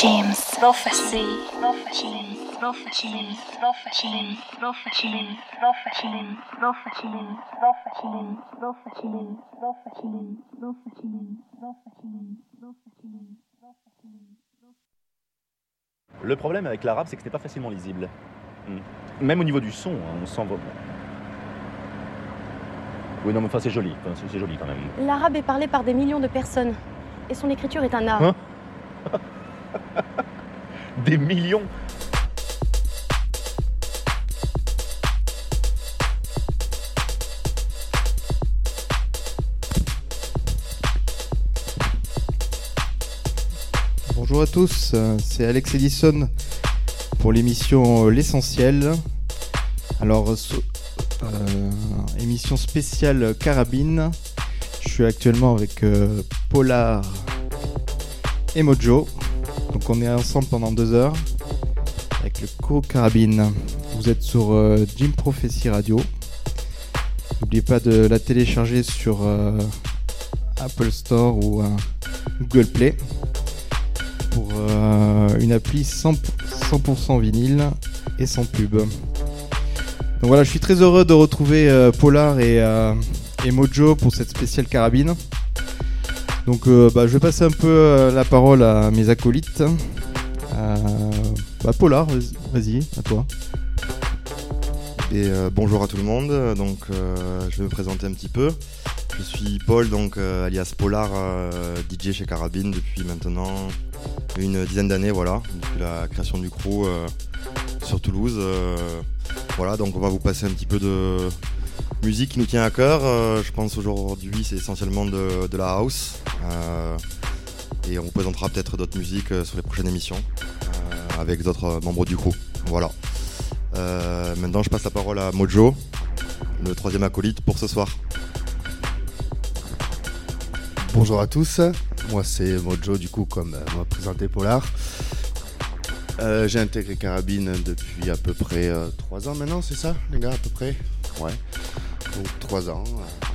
James. Prophecy. Prophecy. Prophecy. Prophecy. Prophecy. Prophecy. Prophecy. Prophecy. Prophecy. Prophecy. Le problème avec l'arabe, c'est que c'était pas facilement lisible. Hmm. Même au niveau du son, hein, on sent. Oui, non, mais enfin, c'est joli. Enfin, c'est- c'est joli quand même. L'arabe est parlé par des millions de personnes. Et son écriture est un art. Hein Des millions Bonjour à tous, c'est Alex Edison pour l'émission L'Essentiel. Alors, euh, euh, émission spéciale Carabine. Je suis actuellement avec euh, Polar et Mojo. On est ensemble pendant deux heures avec le co-carabine. Vous êtes sur euh, Jim Prophecy Radio. N'oubliez pas de la télécharger sur euh, Apple Store ou euh, Google Play pour euh, une appli 100%, 100% vinyle et sans pub. Donc voilà, je suis très heureux de retrouver Polar et, et Mojo pour cette spéciale carabine. Donc euh, bah, je vais passer un peu euh, la parole à mes acolytes. Euh, bah, Polar, vas- vas-y, à toi. Bonjour à tout le monde, donc je vais me présenter un petit peu. Je suis Paul, donc alias Polar, DJ chez Carabine depuis maintenant une dizaine d'années, voilà, depuis la création du crew sur Toulouse. voilà, donc on va vous passer un petit peu de musique qui nous tient à cœur. Euh, je pense aujourd'hui c'est essentiellement de, la house. euh, et on vous présentera peut-être d'autres musiques euh, sur les prochaines émissions avec d'autres membres du crew. Voilà. Maintenant, je passe la parole à Mojo, le troisième acolyte pour ce soir. Bonjour à tous, moi c'est Mojo du coup comme m'a présenté Polar. J'ai intégré Carabine depuis à peu près 3 ans maintenant, c'est ça les gars à peu près? Ouais, donc 3 ans. euh,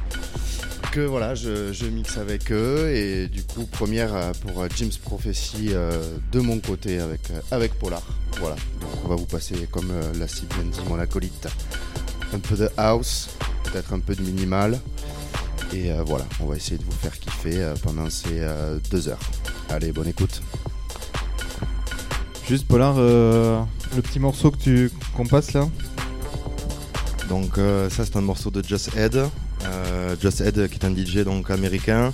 que voilà, je, mixe avec eux et du coup première euh, pour euh, Jim's Prophecy de mon côté avec, avec Polar. Voilà, donc on va vous passer comme l'a si bien dit mon acolyte, un peu de house, peut-être un peu de minimal. Et voilà, on va essayer de vous faire kiffer pendant ces euh, deux heures. Allez, bonne écoute. Juste Polar, le petit morceau que tu qu'on passe là. Donc euh, ça c'est un morceau de Just Ed. Just Ed qui est un DJ donc américain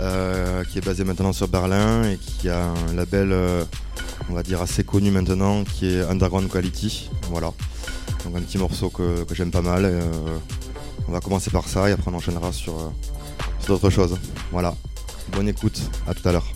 euh, qui est basé maintenant sur Berlin et qui a un label euh, on va dire assez connu maintenant qui est Underground Quality. Voilà. Donc un petit morceau que, j'aime pas mal. on va commencer par ça et après on enchaînera sur, sur d'autres choses. Voilà. Bonne écoute, à tout à l'heure.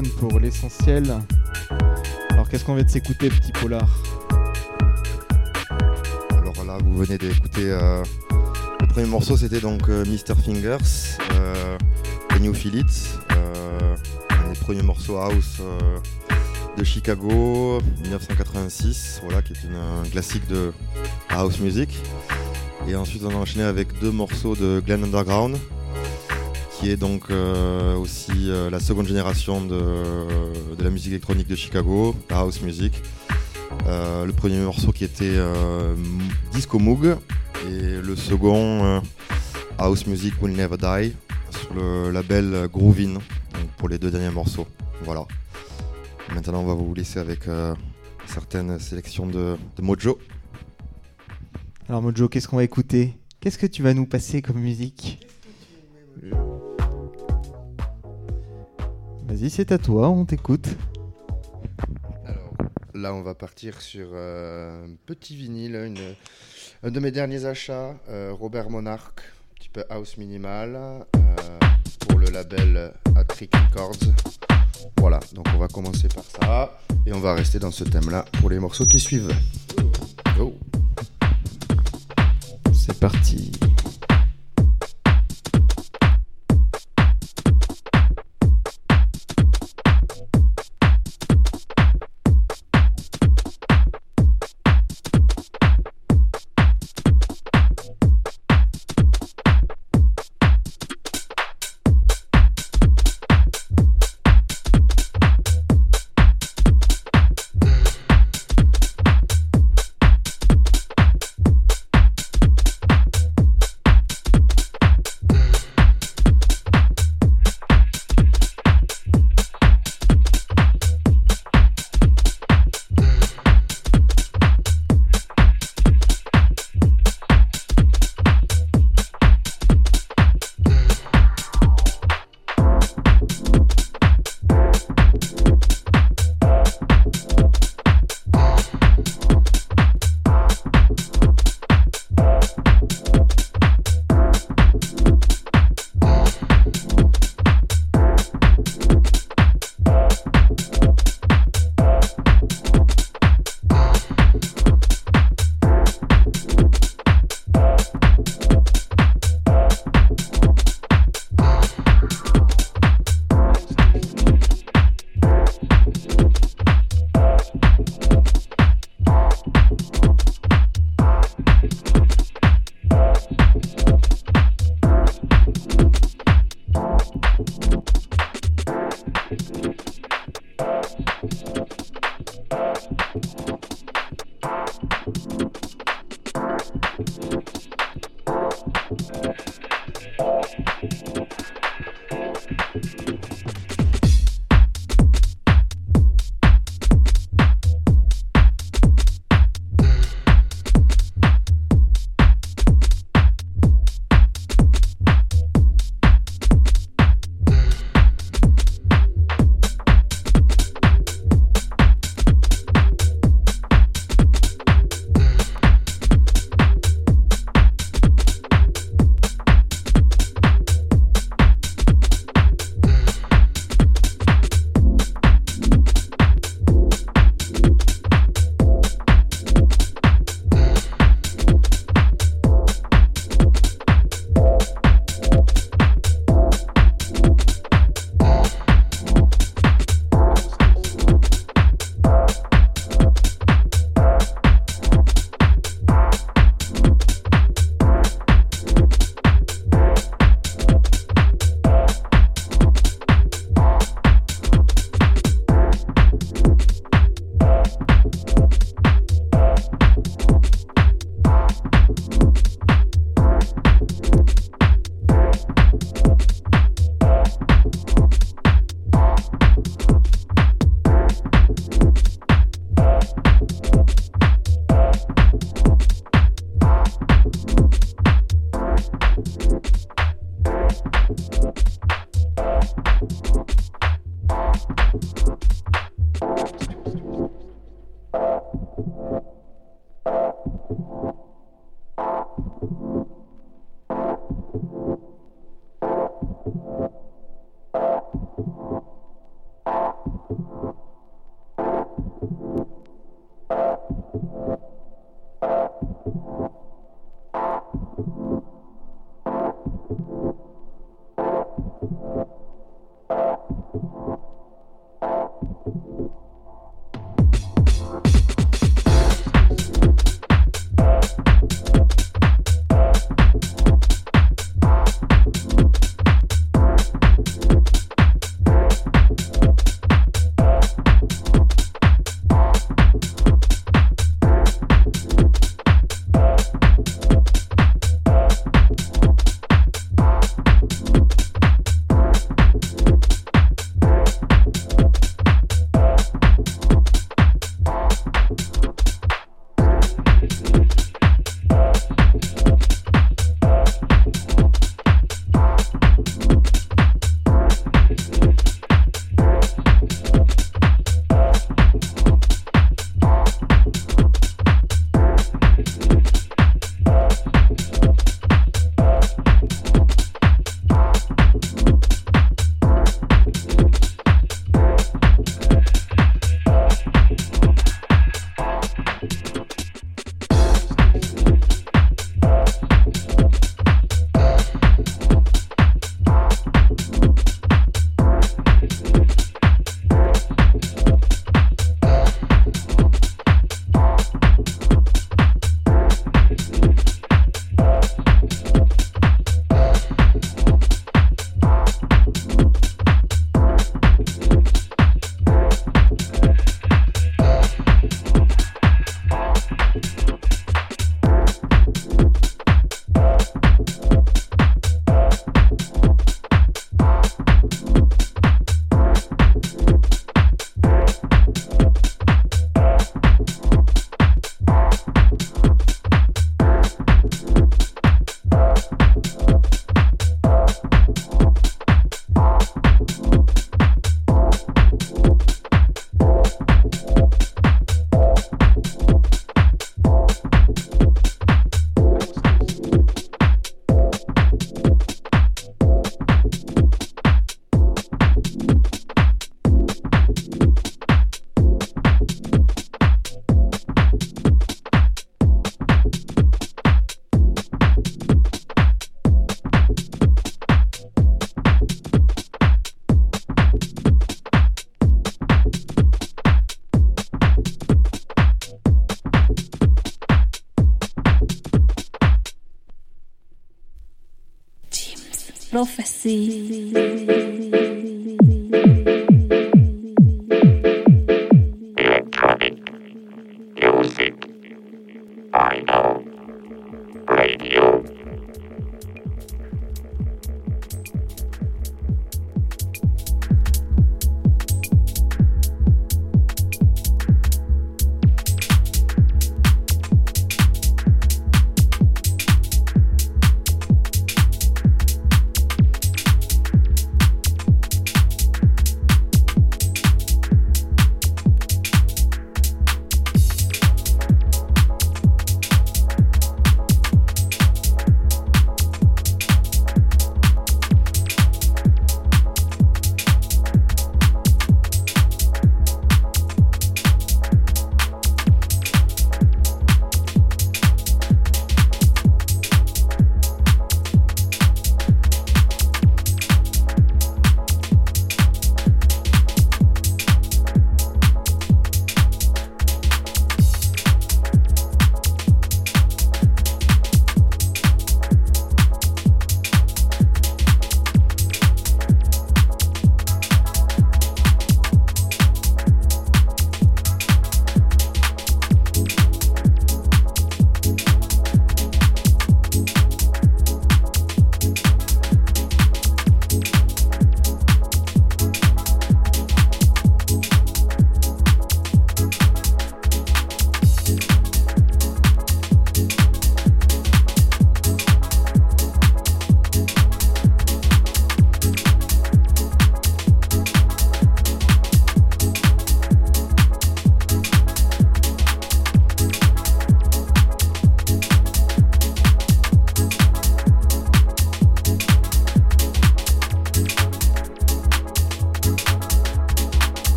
Pour l'essentiel. Alors qu'est-ce qu'on vient de s'écouter, petit polar Alors là, vous venez d'écouter euh, le premier morceau, c'était donc euh, Mr. Fingers, euh, Feel It, euh, un des premiers morceaux house de Chicago, 1986, voilà, qui est une, un classique de house music. Et ensuite, on a enchaîné avec deux morceaux de Glen Underground, qui est donc euh, aussi euh, la seconde génération de, la musique électronique de Chicago, la house music. Euh, le premier morceau qui était Disco Moog et le second House Music Will Never Die sur le label Groovin pour les deux derniers morceaux. Voilà. Maintenant on va vous laisser avec certaines sélections de Mojo. Alors Mojo, qu'est-ce qu'on va écouter? Qu'est-ce que tu vas nous passer comme musique? Vas-y, c'est à toi, on t'écoute. Alors, là, on va partir sur euh, un petit vinyle, une- un de mes derniers achats, euh, Robert Monarch, un petit peu house minimal, euh, pour le label Atric Records. Voilà, donc on va commencer par ça, et on va rester dans ce thème-là pour les morceaux qui suivent. Oh. C'est parti.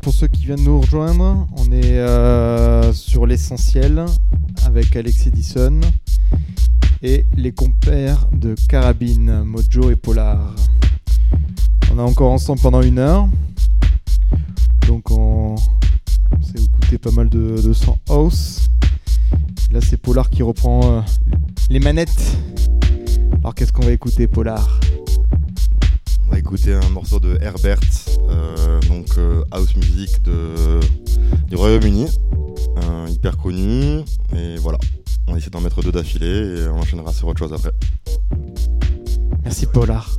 pour ceux qui viennent nous rejoindre, on est euh, sur l'essentiel avec Alex Edison et les compères de Carabine, Mojo et Polar. On est encore ensemble pendant une heure, donc on, on s'est écouté pas mal de, de son house. Là c'est Polar qui reprend euh, les manettes. Alors qu'est-ce qu'on va écouter Polar? On va écouter un morceau de Herbert, donc euh, house music du Royaume-Uni, euh, hyper connu. Et voilà, on essaie d'en mettre deux d'affilée et on enchaînera sur autre chose après. Merci Polar.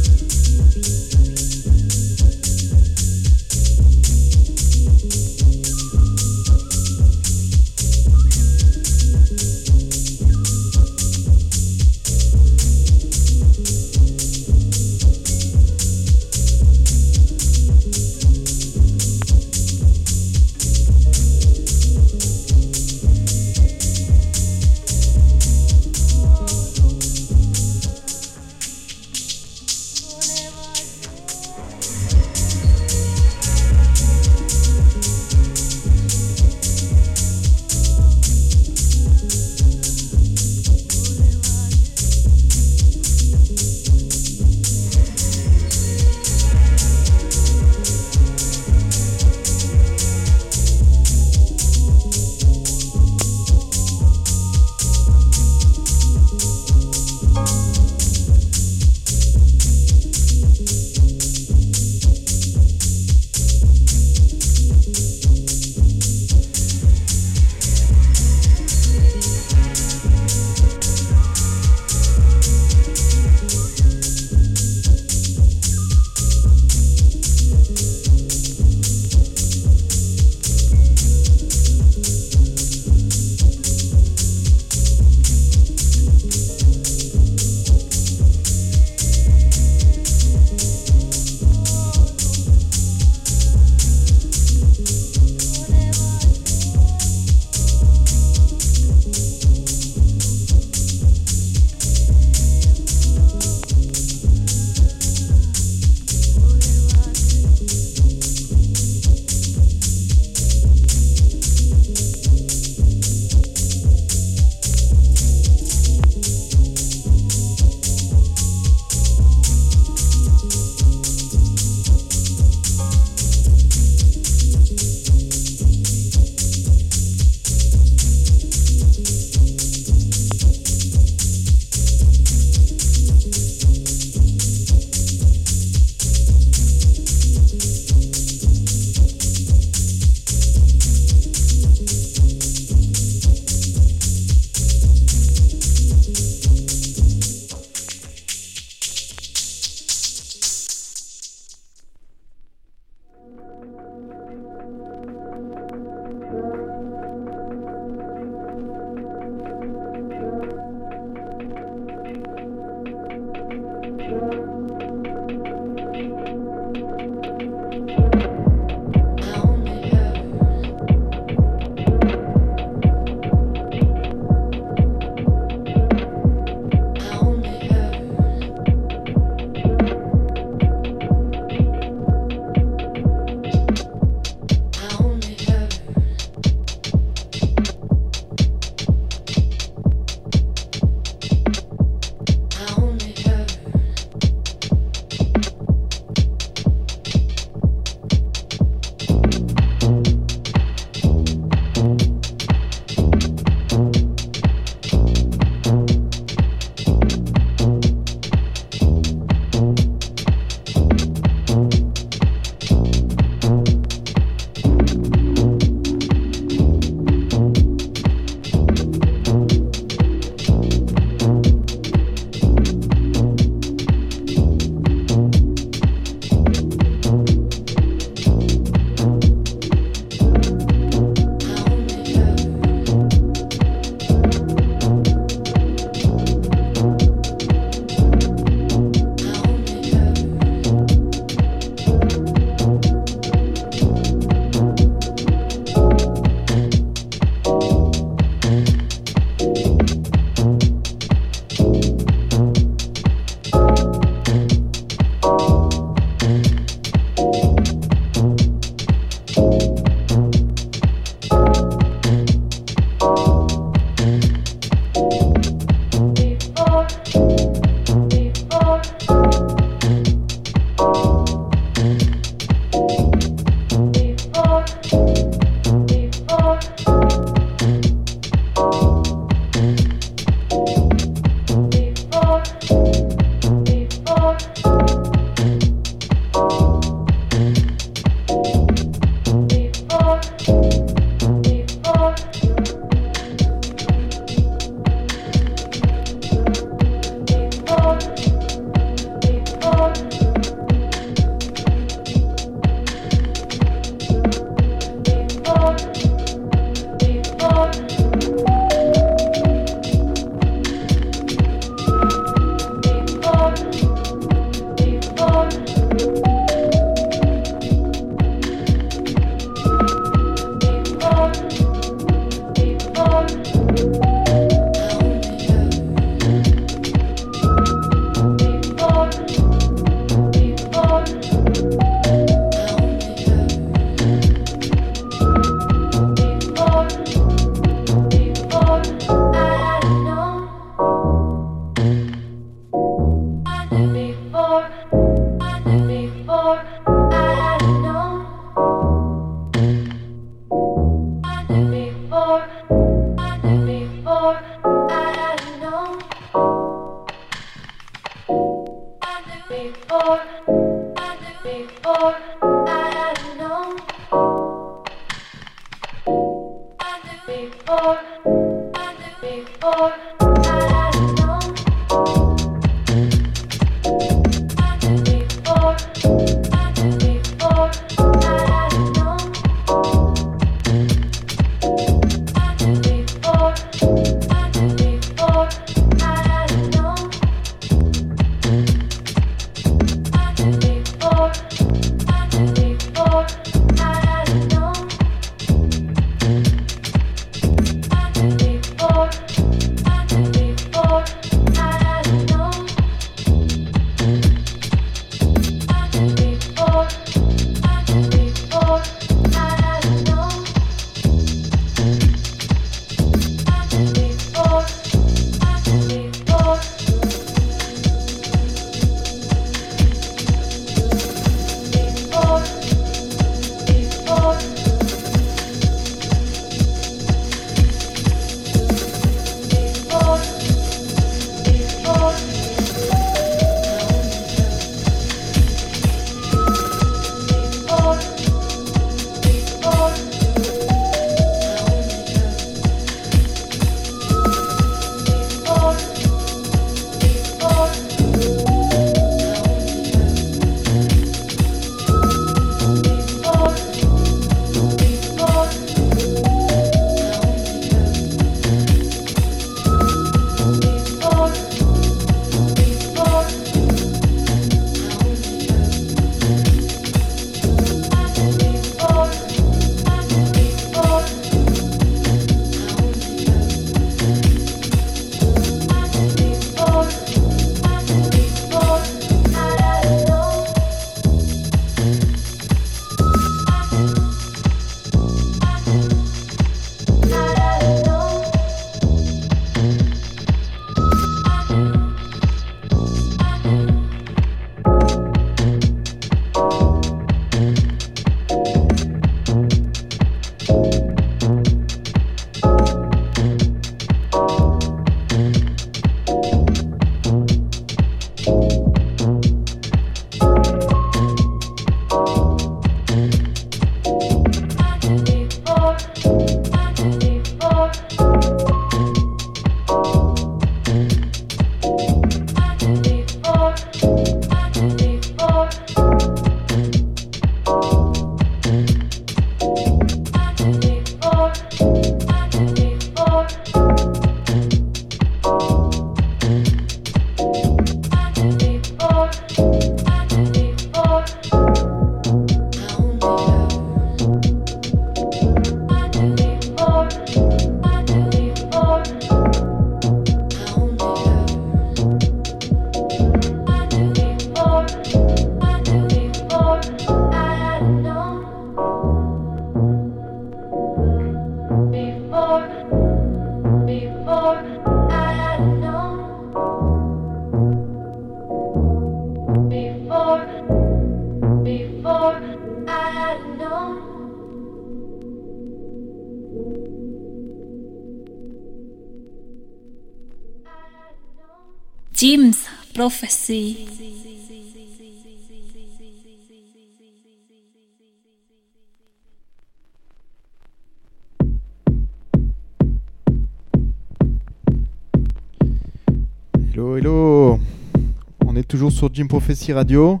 Sur Jim Prophecy Radio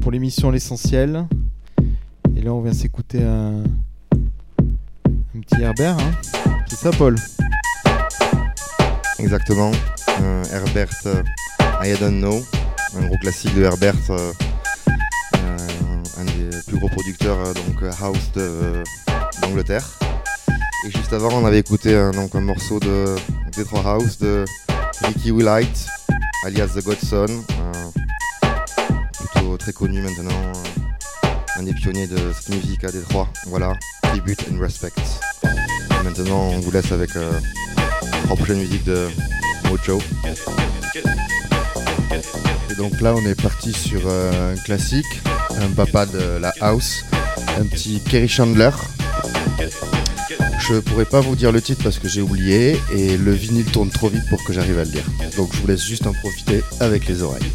pour l'émission L'Essentiel. Et là, on vient s'écouter un, petit Herbert. hein. C'est ça, Paul? Exactement. Euh, Herbert euh, I Don't Know, un gros classique de Herbert, euh, euh, un des plus gros producteurs donc house d'Angleterre. Et juste avant, on avait écouté donc, un morceau de Detroit House de Ricky Wright, alias The Godson, plutôt très connu maintenant, un des pionniers de cette musique à Détroit. Voilà, Tribute and Respect. Maintenant, on vous laisse avec euh, la prochaine musique de Mojo. Et donc là, on est parti sur euh, un classique, un papa de la house, un petit Kerry Chandler. Je pourrais pas vous dire le titre parce que j'ai oublié et le vinyle tourne trop vite pour que j'arrive à le dire. Donc je vous laisse juste en profiter avec les oreilles.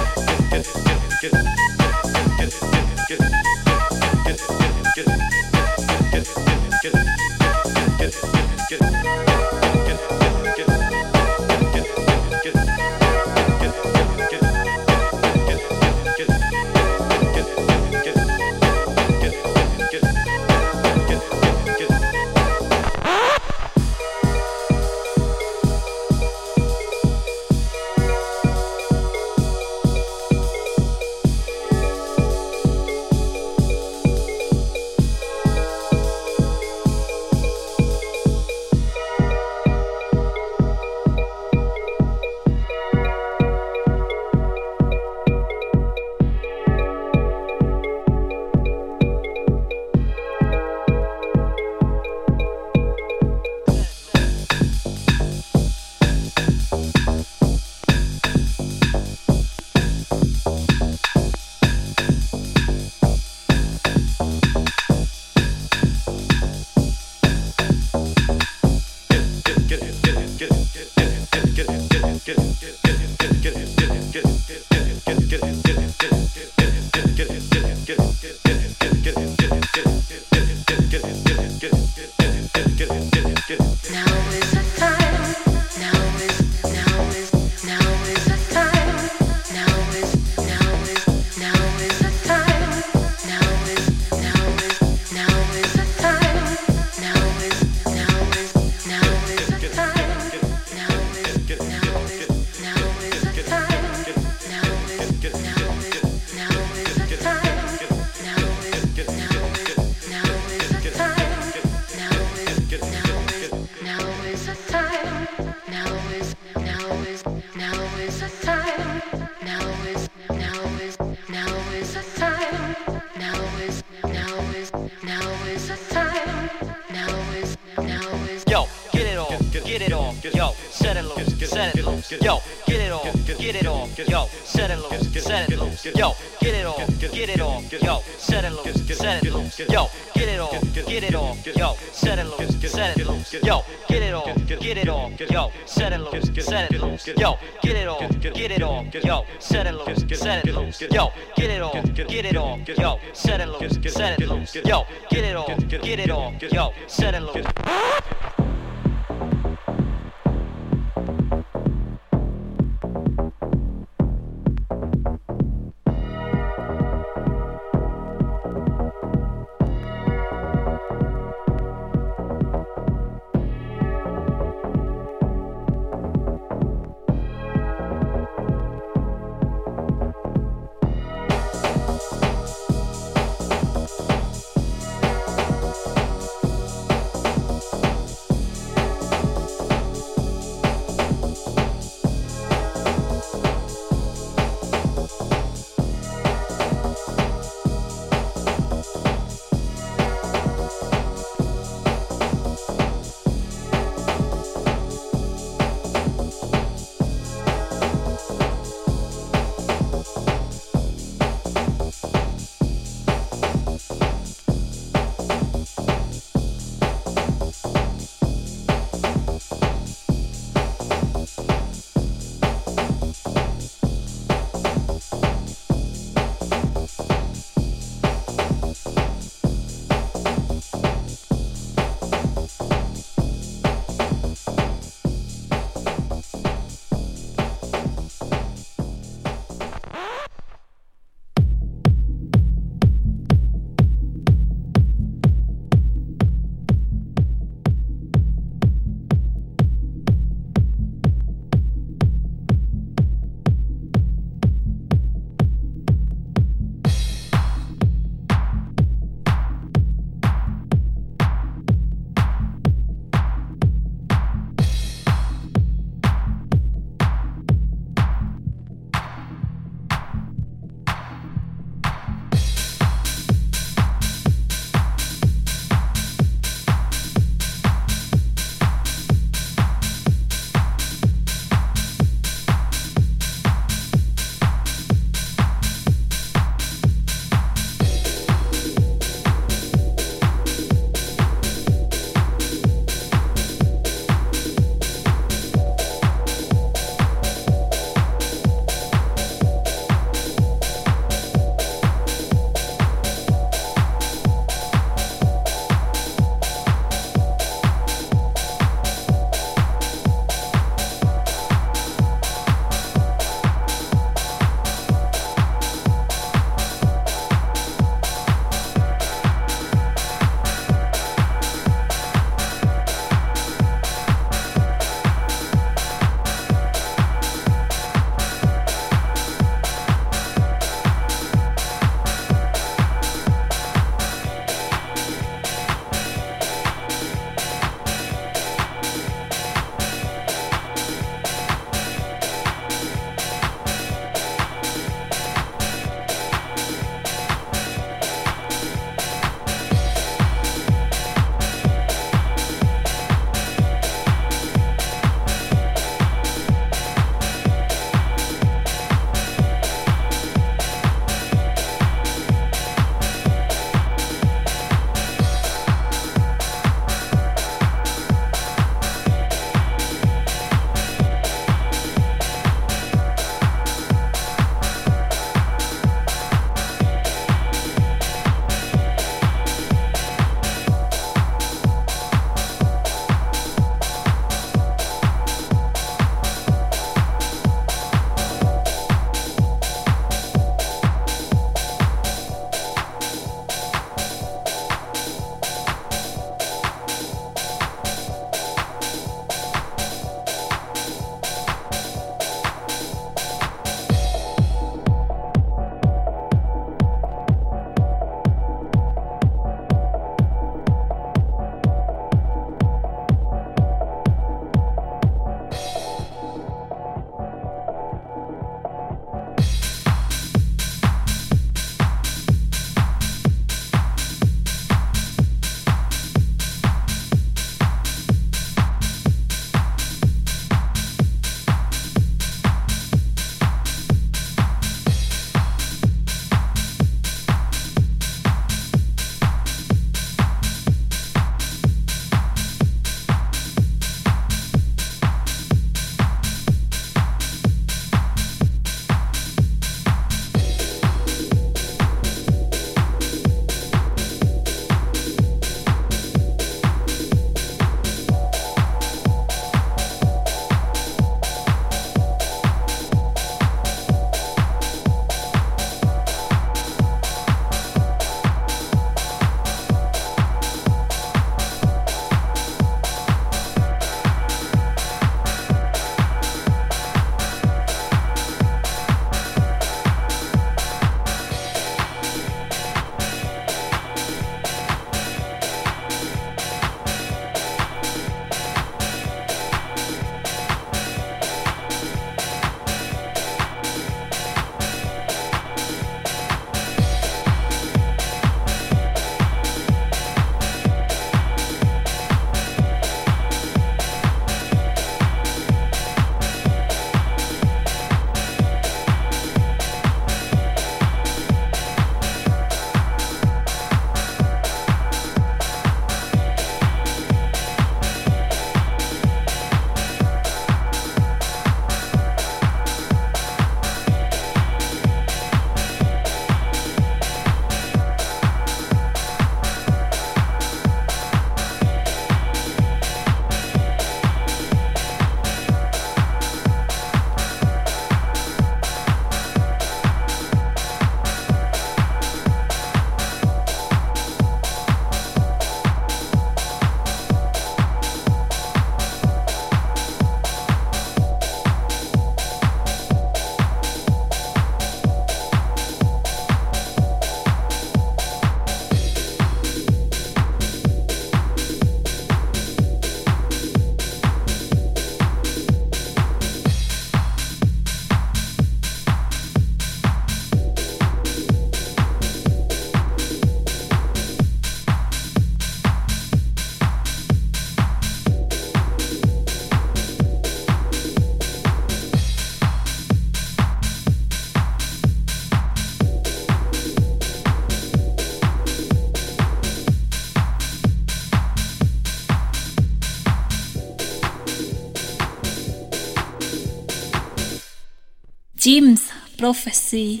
Prophecy.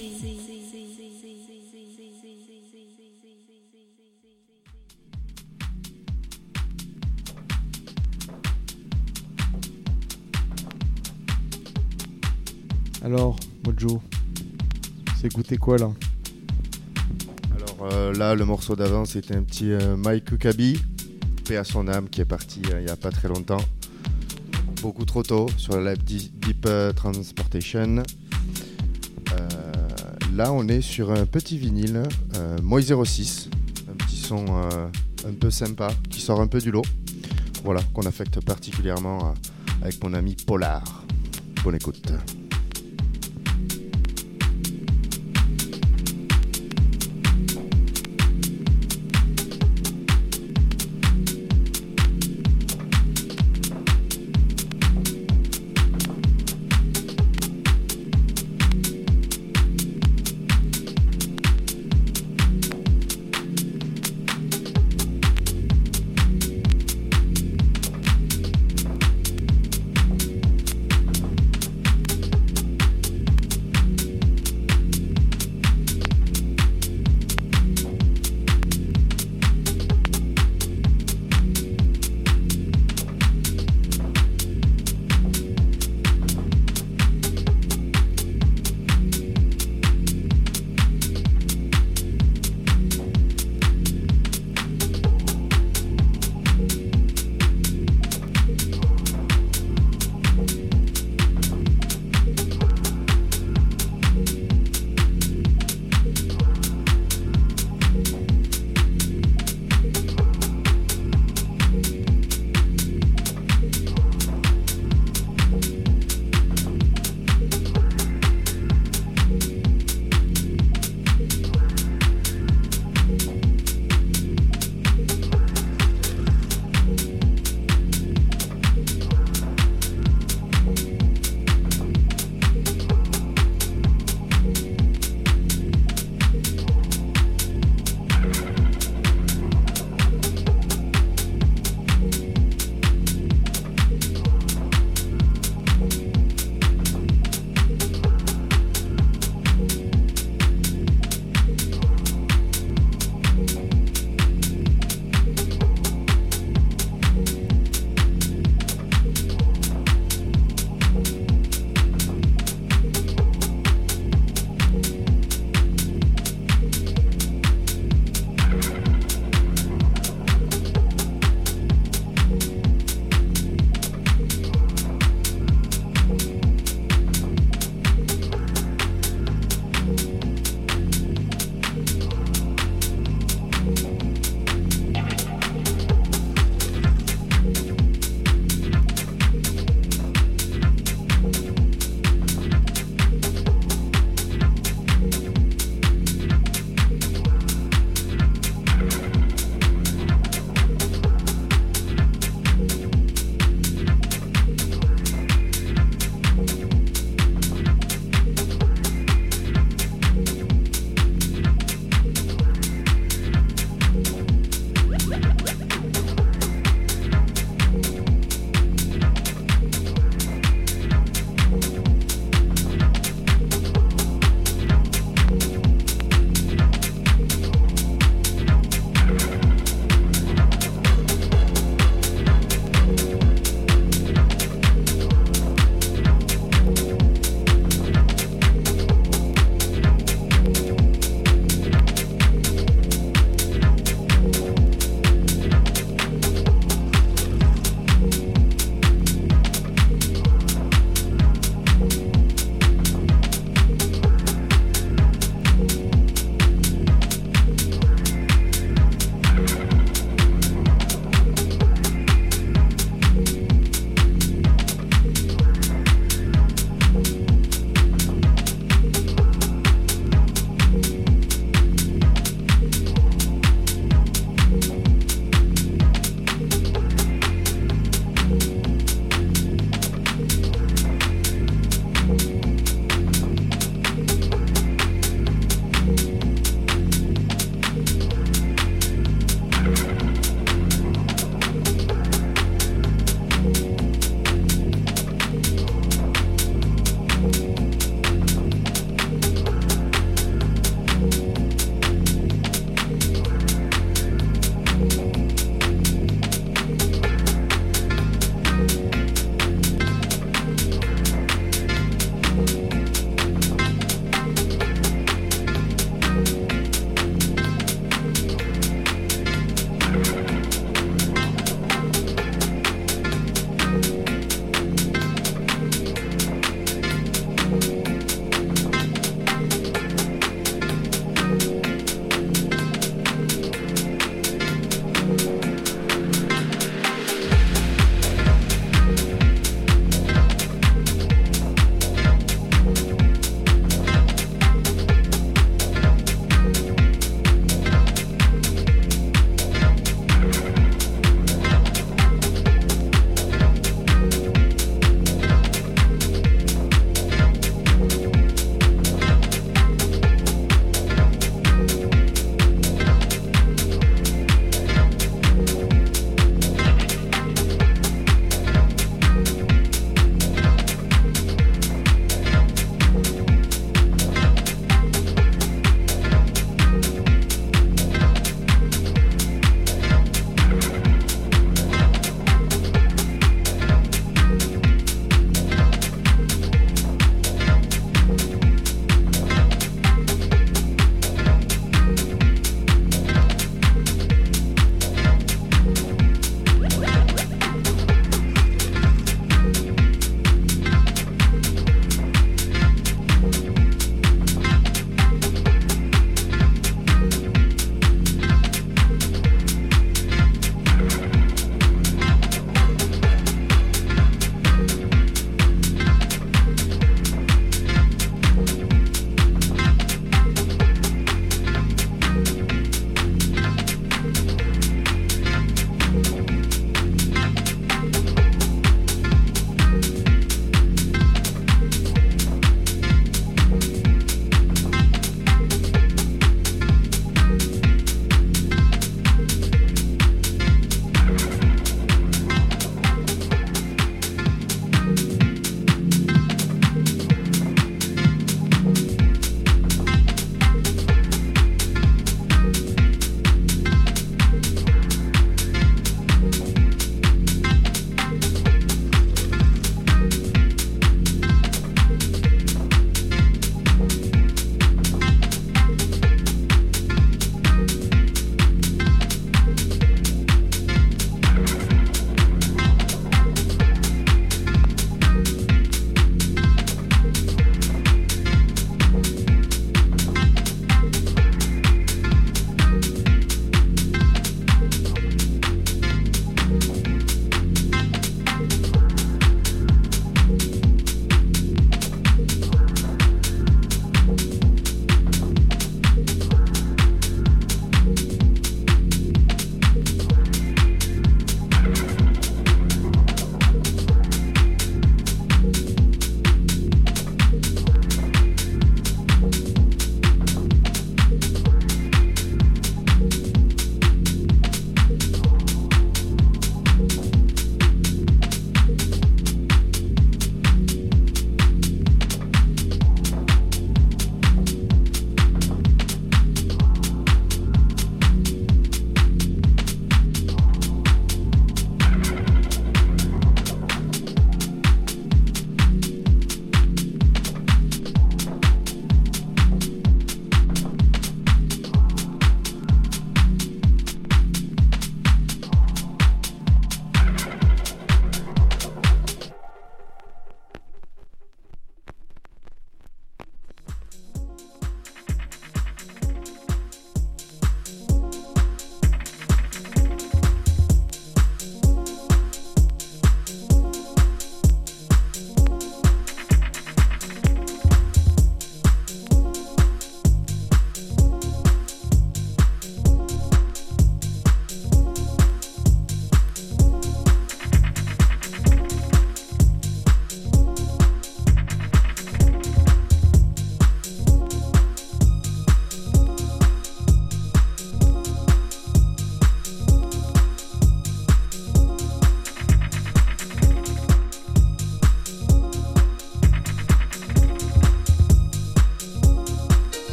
Alors, Mojo, c'est goûté quoi là? Alors euh, là, le morceau d'avant, c'était un petit euh, Mike Kukabi, paix à son âme, qui est parti euh, il n'y a pas très longtemps. Beaucoup trop tôt sur la Deep euh, Transportation. Là, on est sur un petit vinyle, euh, Moi 06, un petit son euh, un peu sympa, qui sort un peu du lot. Voilà, qu'on affecte particulièrement euh, avec mon ami Polar. Bonne écoute.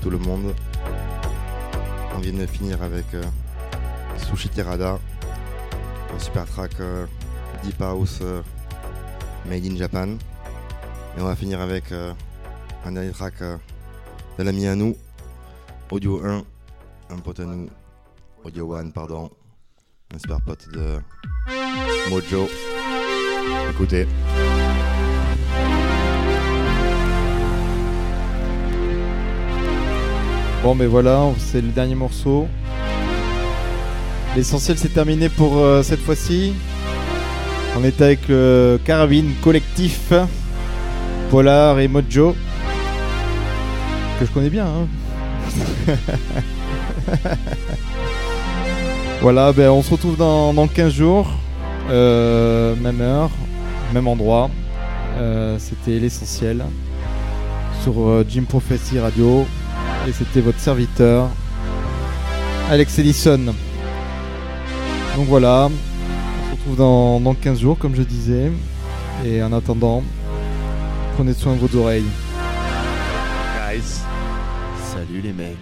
Tout le monde. On vient de finir avec euh, Sushi Terada, un super track euh, Deep House euh, Made in Japan. Et on va finir avec un dernier track de l'ami à Audio 1, un pote à Audio 1, pardon, un super pote de Mojo. Écoutez. Bon, mais voilà, c'est le dernier morceau. L'essentiel c'est terminé pour euh, cette fois-ci. On est avec le Carabine collectif, Polar et Mojo, que je connais bien. hein. voilà, ben, on se retrouve dans, dans 15 jours, euh, même heure, même endroit. Euh, C'était l'essentiel sur Jim Prophecy Radio. Et c'était votre serviteur, Alex Ellison. Donc voilà, on se retrouve dans, dans 15 jours, comme je disais. Et en attendant, prenez soin de vos oreilles. Guys. Salut les mecs.